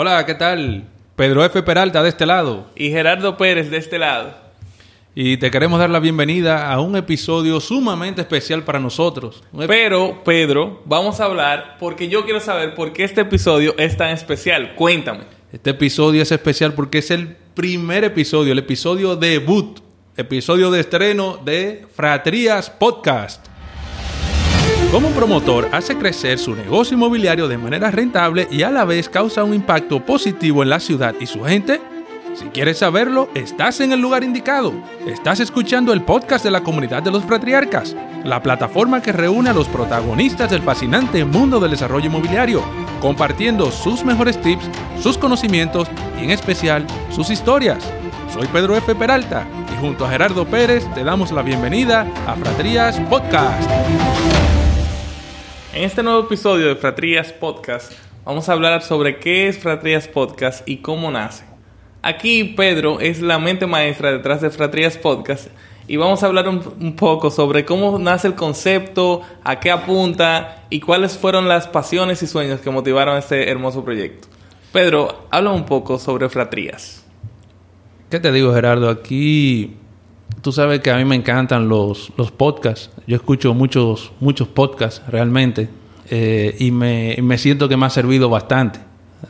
Hola, ¿qué tal? Pedro F. Peralta de este lado. Y Gerardo Pérez de este lado. Y te queremos dar la bienvenida a un episodio sumamente especial para nosotros. Pero, Pedro, vamos a hablar porque yo quiero saber por qué este episodio es tan especial. Cuéntame. Este episodio es especial porque es el primer episodio, el episodio debut, episodio de estreno de Fratrías Podcast. Como un promotor hace crecer su negocio inmobiliario de manera rentable y a la vez causa un impacto positivo en la ciudad y su gente? Si quieres saberlo, estás en el lugar indicado. Estás escuchando el podcast de la comunidad de los fratriarcas, la plataforma que reúne a los protagonistas del fascinante mundo del desarrollo inmobiliario, compartiendo sus mejores tips, sus conocimientos y en especial sus historias. Soy Pedro F. Peralta y junto a Gerardo Pérez te damos la bienvenida a Fratrías Podcast. En este nuevo episodio de Fratrías Podcast vamos a hablar sobre qué es Fratrías Podcast y cómo nace. Aquí Pedro es la mente maestra detrás de Fratrías Podcast y vamos a hablar un, poco sobre cómo nace el concepto, a qué apunta y cuáles fueron las pasiones y sueños que motivaron este hermoso proyecto. Pedro, habla un poco sobre Fratrías. ¿Qué te digo, Gerardo? Aquí tú sabes que a mí me encantan los, los podcasts. Yo escucho muchos, muchos podcasts realmente eh, y me, me, siento que me ha servido bastante.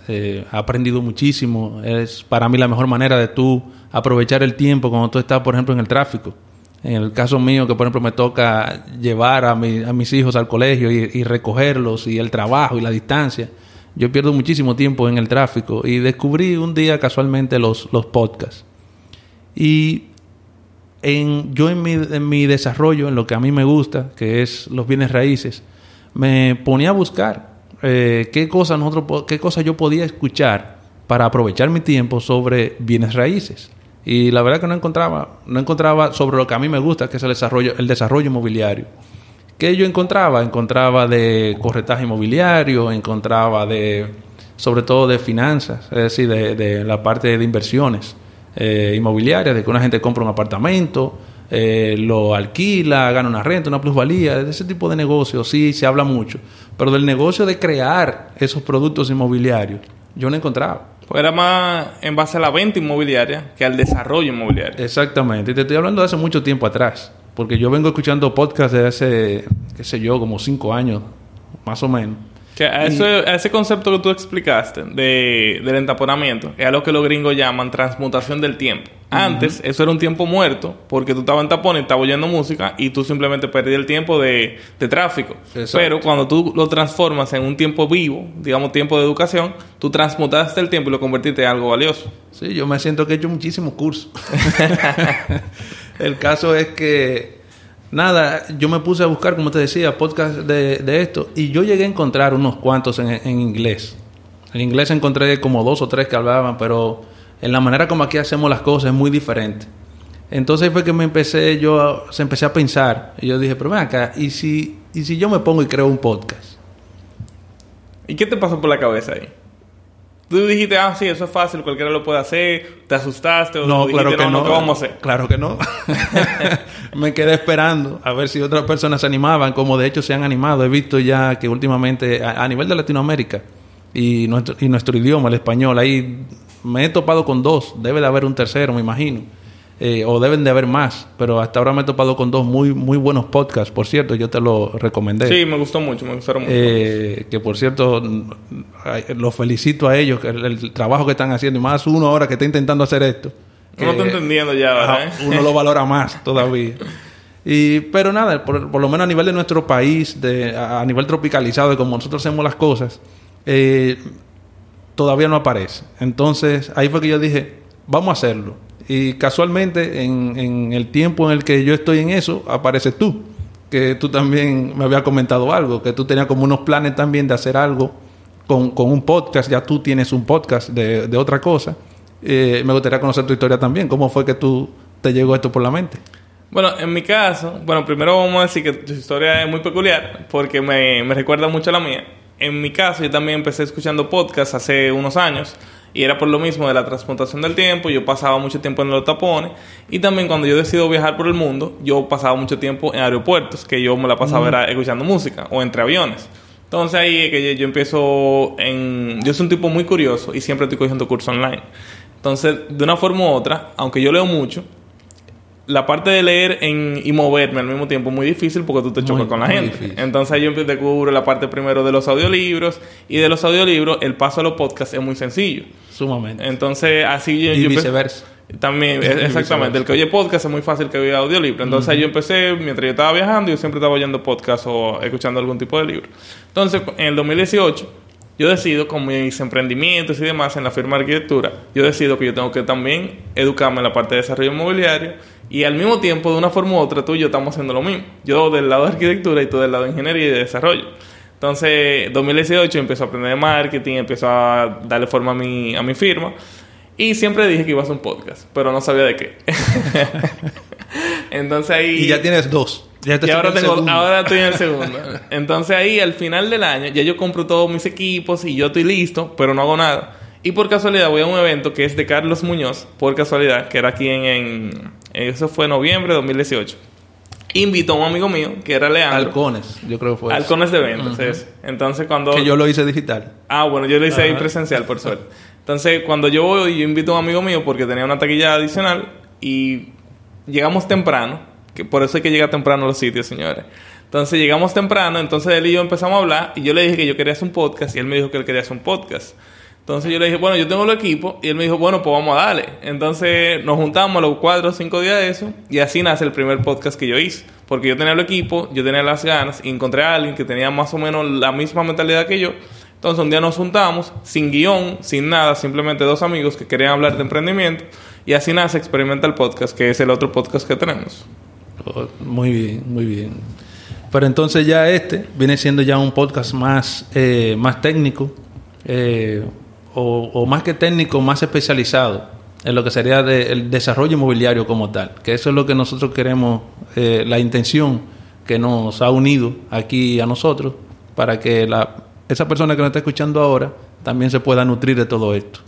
Eh, he aprendido muchísimo. Es para mí la mejor manera de tú aprovechar el tiempo cuando tú estás, por ejemplo, en el tráfico. En el caso mío, que por ejemplo me toca llevar a, mi, a mis hijos al colegio y, y, recogerlos y el trabajo y la distancia, yo pierdo muchísimo tiempo en el tráfico y descubrí un día casualmente los, los podcasts. Y en, yo en mi, en mi desarrollo, en lo que a mí me gusta, que es los bienes raíces, me ponía a buscar eh, qué cosas nosotros, qué cosas yo podía escuchar para aprovechar mi tiempo sobre bienes raíces. Y la verdad que no encontraba, no encontraba sobre lo que a mí me gusta, que es el desarrollo, el desarrollo inmobiliario. ¿Qué yo encontraba? Encontraba de corretaje inmobiliario, encontraba de, sobre todo de finanzas, es decir, de, de la parte de inversiones eh, inmobiliarias, de que una gente compra un apartamento, eh, lo alquila, gana una renta, una plusvalía, de ese tipo de negocios sí se habla mucho, pero del negocio de crear esos productos inmobiliarios, yo no encontraba. Pues era más en base a la venta inmobiliaria que al desarrollo inmobiliario. Exactamente, y te estoy hablando de hace mucho tiempo atrás, porque yo vengo escuchando podcasts de hace, qué sé yo, como cinco años, más o menos. Que a, eso, a ese concepto que tú explicaste de, del entaponamiento es algo que los gringos llaman transmutación del tiempo. Antes, eso era un tiempo muerto porque tú estabas en tapón y estabas oyendo música y tú simplemente perdías el tiempo de, de tráfico. Pero cuando tú lo transformas en un tiempo vivo, digamos tiempo de educación, tú transmutaste el tiempo y lo convertiste en algo valioso. Sí, yo me siento que he hecho muchísimos cursos. el caso es que nada, yo me puse a buscar, como te decía, podcast de, esto y yo llegué a encontrar unos cuantos en, en, inglés. En inglés encontré como dos o tres que hablaban, pero en la manera como aquí hacemos las cosas es muy diferente. Entonces fue que me empecé yo se empecé a pensar y yo dije, pero ven acá, ¿y si, ¿y si yo me pongo y creo un podcast? ¿Y qué te pasó por la cabeza ahí? Tú dijiste, ah, sí, eso es fácil, cualquiera lo puede hacer. ¿Te asustaste? O no, claro que no. ¿Qué vamos a hacer? Claro que no. me quedé esperando a ver si otras personas se animaban, como de hecho se han animado. He visto ya que últimamente, a, a nivel de Latinoamérica y nuestro, y nuestro idioma, el español, ahí me he topado con dos. Debe de haber un tercero, me imagino. Eh, o deben de haber más, pero hasta ahora me he topado con dos muy muy buenos podcasts, por cierto, yo te lo recomendé. Sí, me gustó mucho, me gustaron mucho. Eh, que por cierto, los felicito a ellos, el, trabajo que están haciendo, y más uno ahora que está intentando hacer esto. no está entendiendo ya, ¿verdad? Uno lo valora más todavía. Y, pero nada, por, por, lo menos a nivel de nuestro país, de, a, a nivel tropicalizado, de como nosotros hacemos las cosas, eh, todavía no aparece. Entonces, ahí fue que yo dije, vamos a hacerlo y casualmente, en, en, el tiempo en el que yo estoy en eso, apareces tú. Que tú también me habías comentado algo, que tú tenías como unos planes también de hacer algo con, con un podcast. Ya tú tienes un podcast de, de otra cosa. Eh, me gustaría conocer tu historia también. ¿Cómo fue que tú te llegó esto por la mente? Bueno, en mi caso, bueno, primero vamos a decir que tu historia es muy peculiar porque me, me recuerda mucho a la mía. En mi caso, yo también empecé escuchando podcasts hace unos años y era por lo mismo de la transportación del tiempo, yo pasaba mucho tiempo en los tapones y también cuando yo decido viajar por el mundo, yo pasaba mucho tiempo en aeropuertos, que yo me la pasaba mm. era escuchando música o entre aviones. Entonces ahí es que yo, yo empiezo en... Yo soy un tipo muy curioso y siempre estoy cogiendo cursos online. Entonces, de una forma u otra, aunque yo leo mucho, la parte de leer en, y moverme al mismo tiempo es muy difícil porque tú te chocas Muy, con la gente. difícil. Entonces yo empiezo descubro la parte primero de los audiolibros y de los audiolibros el paso a los podcasts es muy sencillo. Sumamente. Entonces así yo, y yo viceversa. También, e- exactamente. El que oye podcast es muy fácil que oiga audiolibro. Entonces yo empecé, mientras yo estaba viajando, yo siempre estaba oyendo podcast o escuchando algún tipo de libro. Entonces, en el 2018, yo decido, con mis emprendimientos y demás en la firma de arquitectura, yo decido que yo tengo que también educarme en la parte de desarrollo inmobiliario y al mismo tiempo, de una forma u otra, tú y yo estamos haciendo lo mismo. Yo del lado de arquitectura y tú del lado de ingeniería y de desarrollo. Entonces, 2018 empiezo a aprender de marketing, empiezo a darle forma a mi, a mi firma. Y siempre dije que iba a hacer un podcast, pero no sabía de qué. Entonces ahí... Y ya tienes dos. Ya te Y ahora, tengo, ahora estoy en el segundo. Entonces ahí al final del año ya yo compro todos mis equipos y yo estoy listo, pero no hago nada. Y por casualidad voy a un evento que es de Carlos Muñoz, por casualidad, que era aquí en... en- eso fue en noviembre de 2018. Invitó a un amigo mío, que era Leandro. Halcones, yo creo que fue. Halcones de ventas, es. Entonces cuando... Que yo lo hice digital. Ah, bueno, yo lo hice ahí presencial, por suerte. Entonces, cuando yo voy, yo invito a un amigo mío porque tenía una taquilla adicional y llegamos temprano, que por eso hay que llegar temprano a los sitios, señores. Entonces, llegamos temprano, entonces él y yo empezamos a hablar y yo le dije que yo quería hacer un podcast y él me dijo que él quería hacer un podcast. Entonces yo le dije, bueno, yo tengo el equipo y él me dijo, bueno, pues vamos a darle. Entonces nos juntamos los cuatro o cinco días de eso y así nace el primer podcast que yo hice. Porque yo tenía el equipo, yo tenía las ganas y encontré a alguien que tenía más o menos la misma mentalidad que yo. Entonces un día nos juntamos, sin guion, sin nada, simplemente dos amigos que querían hablar de emprendimiento y así nace Experimenta el Podcast, que es el otro podcast que tenemos. Oh, Muy bien, muy bien. Pero entonces ya este viene siendo ya un podcast más, eh, más técnico, eh, o, o más que técnico, más especializado en lo que sería de- el desarrollo inmobiliario como tal. Que eso es lo que nosotros queremos, eh, la intención que nos ha unido aquí a nosotros, para que la, esa persona que nos está escuchando ahora también se pueda nutrir de todo esto.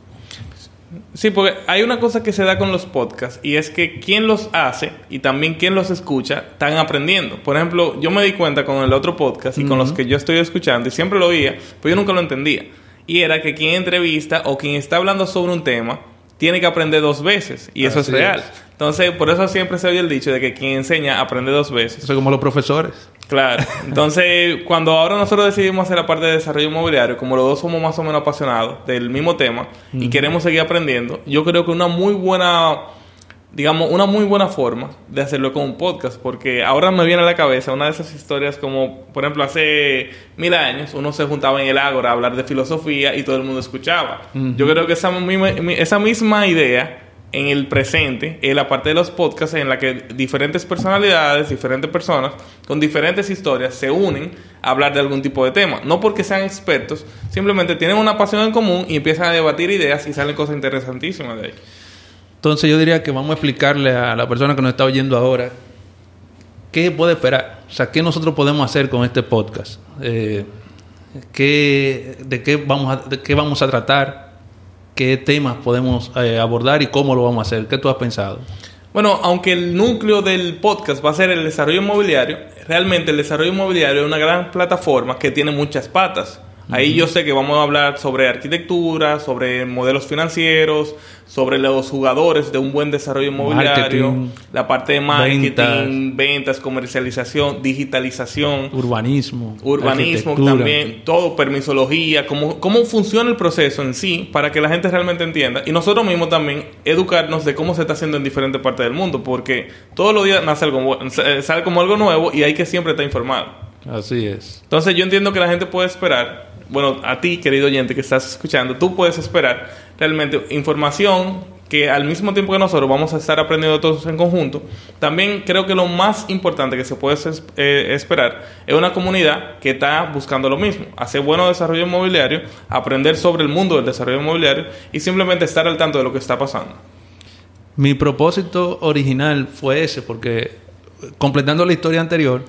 Sí, porque hay una cosa que se da con los podcasts y es que quien los hace y también quien los escucha están aprendiendo. Por ejemplo, yo me di cuenta con el otro podcast y con los que yo estoy escuchando y siempre lo oía, pero yo nunca lo entendía. Y era que quien entrevista o quien está hablando sobre un tema tiene que aprender dos veces y eso Así es real. es. Entonces, por eso siempre se oye el dicho de que quien enseña aprende dos veces. Eso es como los profesores. Claro. Entonces, cuando ahora nosotros decidimos hacer la parte de desarrollo inmobiliario, como los dos somos más o menos apasionados del mismo tema y queremos seguir aprendiendo, yo creo que una muy buena, digamos, una muy buena forma de hacerlo con un podcast, porque ahora me viene a la cabeza una de esas historias como, por ejemplo, hace mil años uno se juntaba en el ágora a hablar de filosofía y todo el mundo escuchaba. Yo creo que esa misma, esa misma idea en el presente es la parte de los podcasts en la que diferentes personalidades, diferentes personas con diferentes historias se unen a hablar de algún tipo de tema. No porque sean expertos, simplemente tienen una pasión en común y empiezan a debatir ideas y salen cosas interesantísimas de ahí. Entonces yo diría que vamos a explicarle a la persona que nos está oyendo ahora qué puede esperar. O sea, qué nosotros podemos hacer con este podcast. Eh, qué, de, qué vamos a, qué vamos a tratar, qué temas podemos eh, abordar y cómo lo vamos a hacer. ¿Qué tú has pensado? Bueno, aunque el núcleo del podcast va a ser el desarrollo inmobiliario, realmente el desarrollo inmobiliario es una gran plataforma que tiene muchas patas. Ahí yo sé que vamos a hablar sobre arquitectura, sobre modelos financieros, sobre los jugadores de un buen desarrollo inmobiliario, Marketing, la parte de marketing, ventas. ventas, comercialización, digitalización, Urbanismo. urbanismo también, todo, permisología, cómo, cómo funciona el proceso en sí para que la gente realmente entienda. Y nosotros mismos también educarnos de cómo se está haciendo en diferentes partes del mundo, porque todos los días nace algo, sale como algo nuevo y hay que siempre estar informado. Así es. Entonces yo entiendo que la gente puede esperar, bueno, a ti, querido oyente que estás escuchando, tú puedes esperar realmente información que al mismo tiempo que nosotros vamos a estar aprendiendo todos en conjunto. También creo que lo más importante que se puede eh, esperar es una comunidad que está buscando lo mismo, hacer bueno desarrollo inmobiliario, aprender sobre el mundo del desarrollo inmobiliario y simplemente estar al tanto de lo que está pasando. Mi propósito original fue ese, porque completando la historia anterior,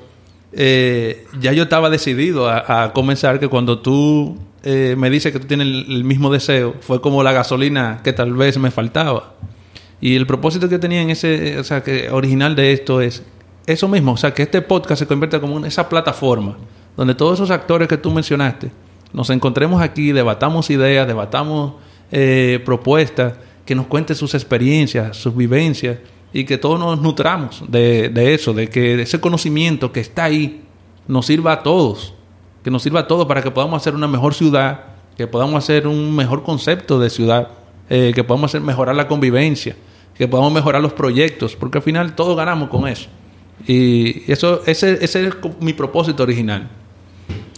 eh, ya yo estaba decidido a, comenzar que cuando tú eh, me dices que tú tienes el, mismo deseo, fue como la gasolina que tal vez me faltaba. Y el propósito que tenía en ese, o sea, que original de esto es eso mismo, o sea, que este podcast se convierta como en esa plataforma donde todos esos actores que tú mencionaste nos encontremos aquí, debatamos ideas, debatamos eh, propuestas, que nos cuenten sus experiencias, sus vivencias y que todos nos nutramos de, de eso, de que ese conocimiento que está ahí nos sirva a todos, que nos sirva a todos para que podamos hacer una mejor ciudad, que podamos hacer un mejor concepto de ciudad, eh, que podamos hacer mejorar la convivencia, que podamos mejorar los proyectos, porque al final todos ganamos con eso. Y eso, ese, ese es mi propósito original.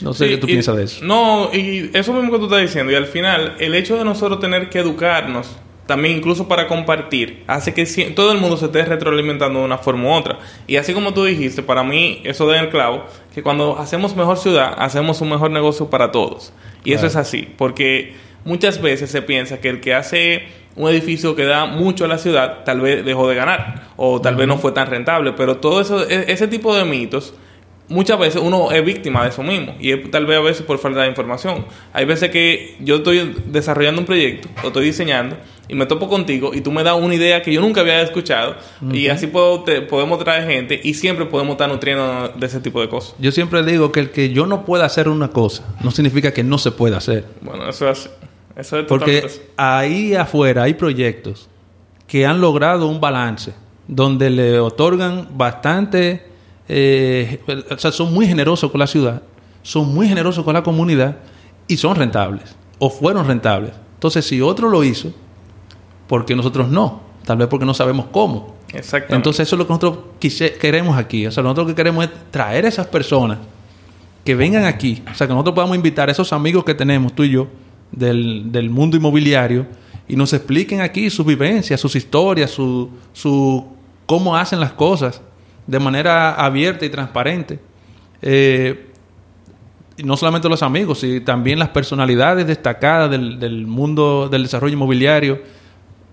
No sé Sí, qué tú y- piensas de eso. No, y eso mismo que tú estás diciendo. Y al final, el hecho de nosotros tener que educarnos, también incluso para compartir, hace que todo el mundo se esté retroalimentando de una forma u otra. Y así como tú dijiste, para mí eso da en el clavo, que cuando hacemos mejor ciudad, hacemos un mejor negocio para todos. Y eso es así, porque muchas veces se piensa que el que hace un edificio que da mucho a la ciudad, tal vez dejó de ganar, o tal vez no fue tan rentable, pero todo eso, e- ese tipo de mitos muchas veces uno es víctima de eso mismo y es tal vez a veces por falta de información. Hay veces que yo estoy desarrollando un proyecto o estoy diseñando y me topo contigo y tú me das una idea que yo nunca había escuchado y así puedo, te- podemos traer gente y siempre podemos estar nutriendo de ese tipo de cosas. Yo siempre digo que el que yo no pueda hacer una cosa no significa que no se pueda hacer. Bueno, eso es, eso es Porque ahí afuera hay proyectos que han logrado un balance donde le otorgan bastante, eh, o sea, son muy generosos con la ciudad, son muy generosos con la comunidad y son rentables o fueron rentables. Entonces, si otro lo hizo, ¿por qué nosotros no? Tal vez porque no sabemos cómo. Exactamente. Entonces, eso es lo que nosotros quise- queremos aquí. O sea, nosotros lo que queremos es traer a esas personas que vengan aquí. O sea, que nosotros podamos invitar a esos amigos que tenemos, tú y yo, del, del mundo inmobiliario, y nos expliquen aquí sus vivencias, sus historias, su, su cómo hacen las cosas de manera abierta y transparente. Eh, no solamente los amigos, sino también las personalidades destacadas del, del mundo del desarrollo inmobiliario,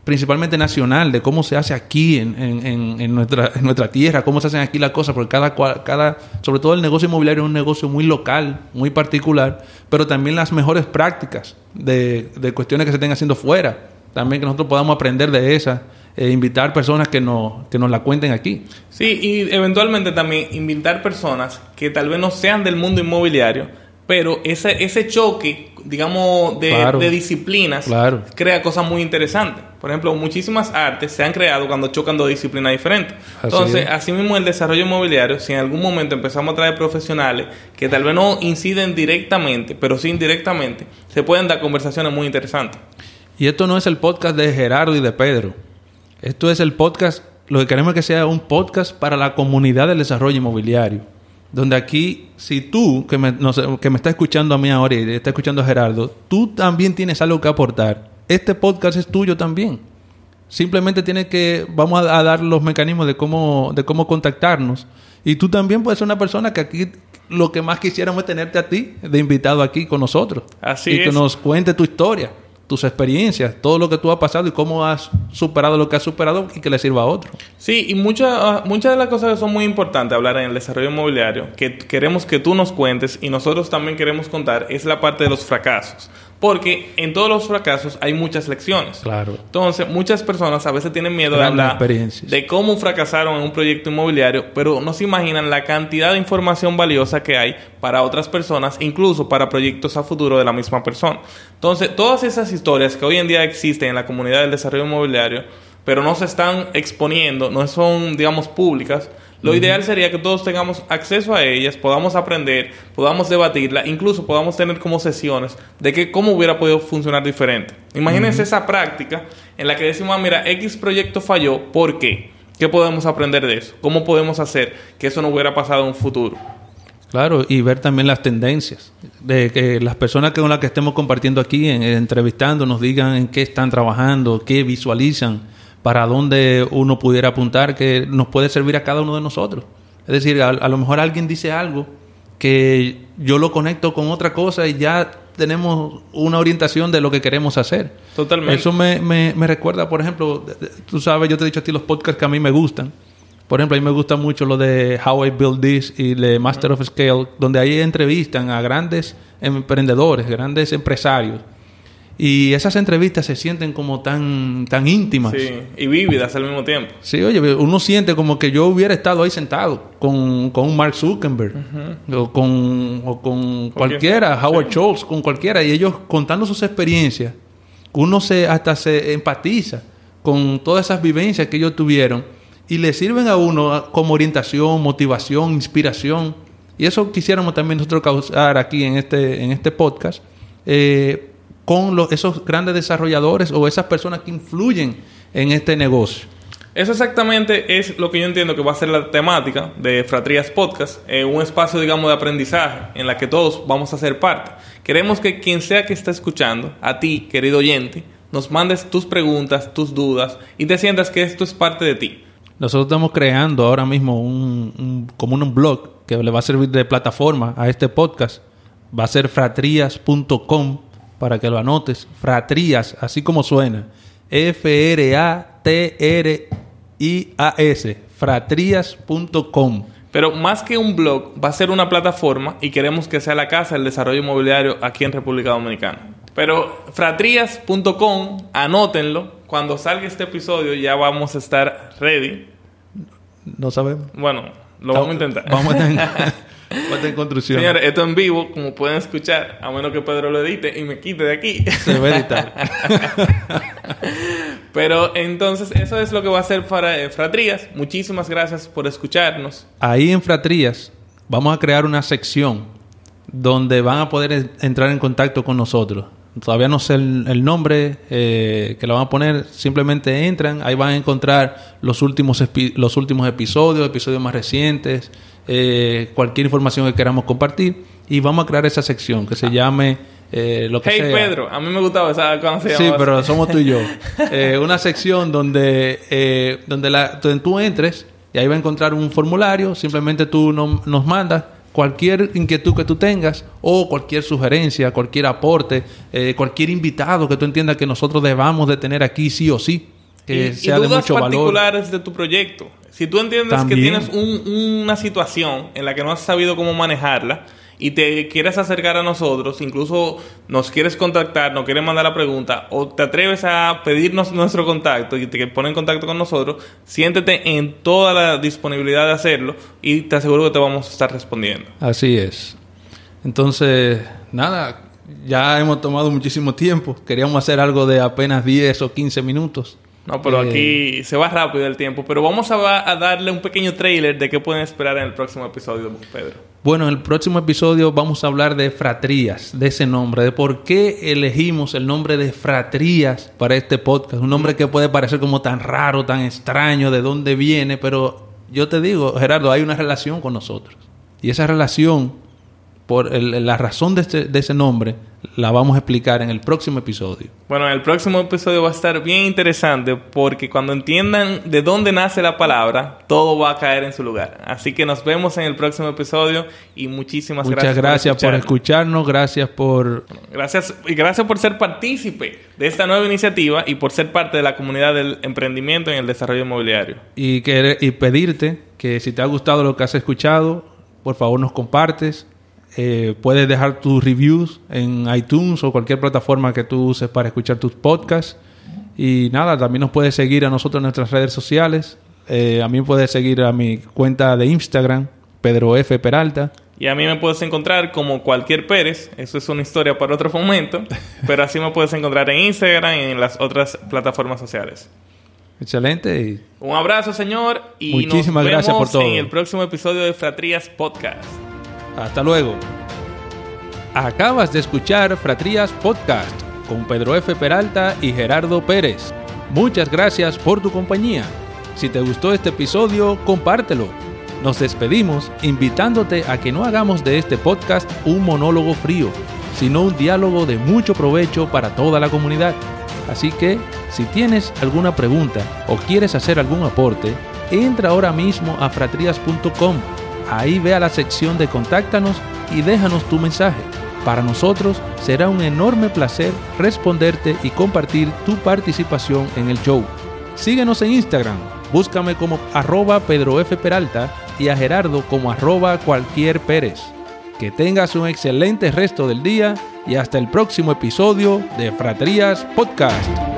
principalmente nacional, de cómo se hace aquí en, en- en- nuestra, en nuestra tierra, cómo se hacen aquí las cosas, porque cada, cada, sobre todo el negocio inmobiliario es un negocio muy local, muy particular, pero también las mejores prácticas de, de cuestiones que se estén haciendo fuera, también que nosotros podamos aprender de esas, e invitar personas que nos, que nos la cuenten aquí. Sí, y eventualmente también invitar personas que tal vez no sean del mundo inmobiliario, pero ese, ese choque, digamos, de, Claro. de disciplinas Claro. crea cosas muy interesantes. Por ejemplo, muchísimas artes se han creado cuando chocan dos disciplinas diferentes. Así Entonces, es. asimismo, el desarrollo inmobiliario, si en algún momento empezamos a traer profesionales que tal vez no inciden directamente, pero sí indirectamente, se pueden dar conversaciones muy interesantes. Y esto no es el podcast de Gerardo y de Pedro. Esto es el podcast, lo que queremos es que sea un podcast para la comunidad del desarrollo inmobiliario. Donde aquí, si tú, que me, no sé, que me está escuchando a mí ahora y está escuchando a Gerardo, tú también tienes algo que aportar. Este podcast es tuyo también. Simplemente tienes que, vamos a, a dar los mecanismos de cómo, de cómo contactarnos. Y tú también puedes ser una persona que aquí lo que más quisiéramos es tenerte a ti de invitado aquí con nosotros. Así y que nos cuente tu historia, tus experiencias, todo lo que tú has pasado y cómo has superado lo que has superado y que le sirva a otro. Sí, y muchas ah, muchas de las cosas que son muy importantes hablar en el desarrollo inmobiliario, que queremos que tú nos cuentes y nosotros también queremos contar, es la parte de los fracasos. Porque en todos los fracasos hay muchas lecciones. Claro. Entonces, muchas personas a veces tienen miedo de hablar de cómo fracasaron en un proyecto inmobiliario, pero no se imaginan la cantidad de información valiosa que hay para otras personas, incluso para proyectos a futuro de la misma persona. Entonces, todas esas historias que hoy en día existen en la comunidad del desarrollo inmobiliario, pero no se están exponiendo, no son, digamos, públicas, lo ideal sería que todos tengamos acceso a ellas, podamos aprender, podamos debatirla, incluso podamos tener como sesiones de que cómo hubiera podido funcionar diferente. Imagínense esa práctica en la que decimos, ah, mira, X proyecto falló, ¿por qué? ¿Qué podemos aprender de eso? ¿Cómo podemos hacer que eso no hubiera pasado en un futuro? Claro, y ver también las tendencias. De que las personas con las que estemos compartiendo aquí, en- entrevistando, nos digan en qué están trabajando, qué visualizan, para dónde uno pudiera apuntar, que nos puede servir a cada uno de nosotros. Es decir, a, a lo mejor alguien dice algo que yo lo conecto con otra cosa y ya tenemos una orientación de lo que queremos hacer. Totalmente. Eso me, me, me recuerda, por ejemplo, tú sabes, yo te he dicho a ti los podcasts que a mí me gustan. Por ejemplo, a mí me gusta mucho lo de How I Build This y de Master of Scale, donde ahí entrevistan a grandes emprendedores, grandes empresarios. Y esas entrevistas se sienten como tan, tan íntimas. Sí, y vívidas al mismo tiempo. Sí, oye, uno siente como que yo hubiera estado ahí sentado con, con Mark Zuckerberg o con, o con cualquiera, Howard Schultz, con cualquiera, y ellos contando sus experiencias, uno se hasta se empatiza con todas esas vivencias que ellos tuvieron y le sirven a uno como orientación, motivación, inspiración. Y eso quisiéramos también nosotros causar aquí en este, en este podcast. Eh, con los, esos grandes desarrolladores o esas personas que influyen en este negocio. Eso exactamente es lo que yo entiendo que va a ser la temática de Fratrías Podcast, eh, un espacio, digamos, de aprendizaje en la que todos vamos a ser parte. Queremos que quien sea que esté escuchando, a ti, querido oyente, nos mandes tus preguntas, tus dudas y te sientas que esto es parte de ti. Nosotros estamos creando ahora mismo un, como un blog que le va a servir de plataforma a este podcast. Va a ser fratrías.com para que lo anotes. Fratrías, así como suena. F-R-A-T-R-I-A-S. Fratrías.com. Pero más que un blog, va a ser una plataforma y queremos que sea la casa del desarrollo inmobiliario aquí en República Dominicana. Pero fratrías.com, anótenlo. Cuando salga este episodio ya vamos a estar ready. No sabemos. Bueno, lo vamos a intentar. Vamos a intentar. En construcción. Señores, esto en vivo, como pueden escuchar, a menos que Pedro lo edite y me quite de aquí. Se va a editar. Pero entonces, eso es lo que va a hacer para eh, Fratrías. Muchísimas gracias por escucharnos. Ahí en Fratrías vamos a crear una sección donde van a poder entrar en contacto con nosotros. Todavía no sé el, nombre eh, que lo van a poner. Simplemente entran, ahí van a encontrar los últimos, los últimos episodios, episodios más recientes, eh, cualquier información que queramos compartir y vamos a crear esa sección que se ah. llame eh, lo que hey Pedro, a mí me gustaba esa se Sí, pero somos tú y yo. Eh, una sección donde, donde, la, donde tú entres y ahí va a encontrar un formulario, simplemente tú nos mandas cualquier inquietud que tú tengas o cualquier sugerencia, cualquier aporte, cualquier invitado que tú entiendas que nosotros debamos de tener aquí sí o sí, que sea de mucho particulares de tu proyecto. Si tú entiendes que tienes una situación en la que no has sabido cómo manejarla y te quieres acercar a nosotros, incluso nos quieres contactar, nos quieres mandar la pregunta o te atreves a pedirnos nuestro contacto y te pones en contacto con nosotros, siéntete en toda la disponibilidad de hacerlo y te aseguro que te vamos a estar respondiendo. Así es. Entonces, nada, ya hemos tomado muchísimo tiempo. Queríamos hacer algo de apenas 10 o 15 minutos. No, pero aquí se va rápido el tiempo. Pero vamos a, darle un pequeño trailer de qué pueden esperar en el próximo episodio, Pedro. Bueno, en el próximo episodio vamos a hablar de Fratrías, de ese nombre, de por qué elegimos el nombre de Fratrías para este podcast. Un nombre que puede parecer como tan raro, tan extraño, de dónde viene, pero yo te digo, Gerardo, hay una relación con nosotros. Y esa relación, por la razón de, este, de ese nombre, la vamos a explicar en el próximo episodio. Bueno, en el próximo episodio va a estar bien interesante porque cuando entiendan de dónde nace la palabra, todo va a caer en su lugar. Así que nos vemos en el próximo episodio y muchísimas gracias. Muchas gracias por, escucharnos, gracias por... gracias y gracias por ser partícipe de esta nueva iniciativa y por ser parte de la comunidad del emprendimiento en el desarrollo inmobiliario. Y, que, y pedirte que si te ha gustado lo que has escuchado, por favor nos compartes eh, puedes dejar tus reviews en iTunes o cualquier plataforma que tú uses para escuchar tus podcasts. Y nada, también nos puedes seguir a nosotros en nuestras redes sociales. Eh, a mí puedes seguir a mi cuenta de Instagram, Pedro F. Peralta. Y a mí me puedes encontrar como cualquier Pérez. Eso es una historia para otro momento. pero así me puedes encontrar en Instagram y en las otras plataformas sociales. Excelente. Un abrazo, señor. Y Muchísimas nos gracias por todo. en el próximo episodio de Fratrías Podcast. Hasta luego. Acabas de escuchar Fratrías Podcast con Pedro F. Peralta y Gerardo Pérez. Muchas gracias por tu compañía. Si te gustó este episodio, compártelo. Nos despedimos invitándote a que no hagamos de este podcast un monólogo frío, sino un diálogo de mucho provecho para toda la comunidad. Así que, si tienes alguna pregunta o quieres hacer algún aporte, entra ahora mismo a fratrías.com Ahí ve a la sección de Contáctanos y déjanos tu mensaje. Para nosotros será un enorme placer responderte y compartir tu participación en el show. Síguenos en Instagram, búscame como arroba Pedro F. Peralta y a Gerardo como arroba cualquier Pérez. Que tengas un excelente resto del día y hasta el próximo episodio de Fratrías Podcast.